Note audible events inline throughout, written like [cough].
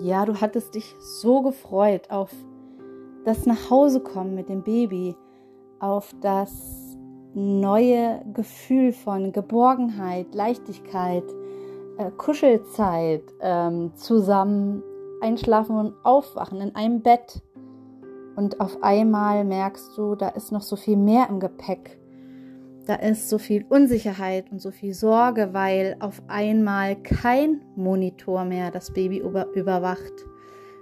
ja, du hattest dich so gefreut auf das Nachhausekommen mit dem Baby, auf das neue Gefühl von Geborgenheit, Leichtigkeit, äh, Kuschelzeit, ähm, zusammen einschlafen und aufwachen in einem Bett. Und auf einmal merkst du, da ist noch so viel mehr im Gepäck. Da ist so viel Unsicherheit und so viel Sorge, weil auf einmal kein Monitor mehr das Baby über überwacht,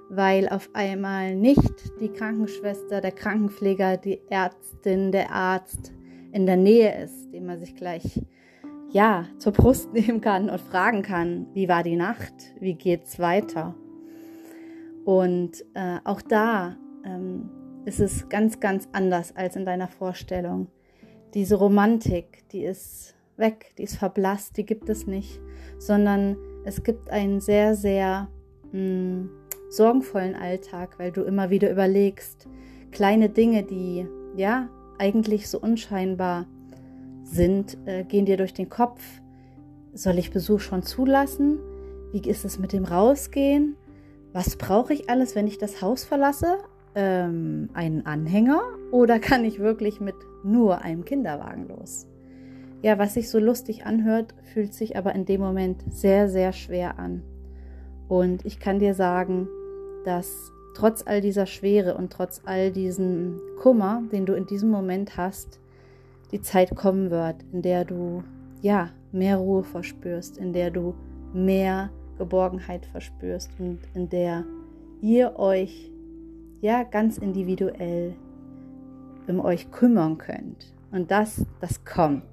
weil auf einmal nicht die Krankenschwester, der Krankenpfleger, die Ärztin, der Arzt in der Nähe ist, dem man sich gleich ja zur Brust [laughs] nehmen kann und fragen kann, wie war die Nacht, wie geht's weiter. Und äh, auch da ähm, ist es ganz, ganz anders als in deiner Vorstellung. Diese Romantik, die ist weg, die ist verblasst, die gibt es nicht, sondern es gibt einen sehr, sehr mh, hm, sorgenvollen Alltag, weil du immer wieder überlegst, kleine Dinge, die ja eigentlich so unscheinbar sind, äh, gehen dir durch den Kopf. Soll ich Besuch schon zulassen? Wie ist es mit dem Rausgehen? Was brauche ich alles, wenn ich das Haus verlasse? ähm, einen Anhänger oder kann ich wirklich mit nur einem Kinderwagen los? Ja, was sich so lustig anhört, fühlt sich aber in dem Moment sehr, sehr schwer an. Und ich kann dir sagen, dass trotz all dieser Schwere und trotz all diesen Kummer, den du in diesem Moment hast, die Zeit kommen wird, in der du ja mehr Ruhe verspürst, in der du mehr Geborgenheit verspürst und in der ihr euch ja ganz individuell um euch kümmern könnt. Und das, das kommt.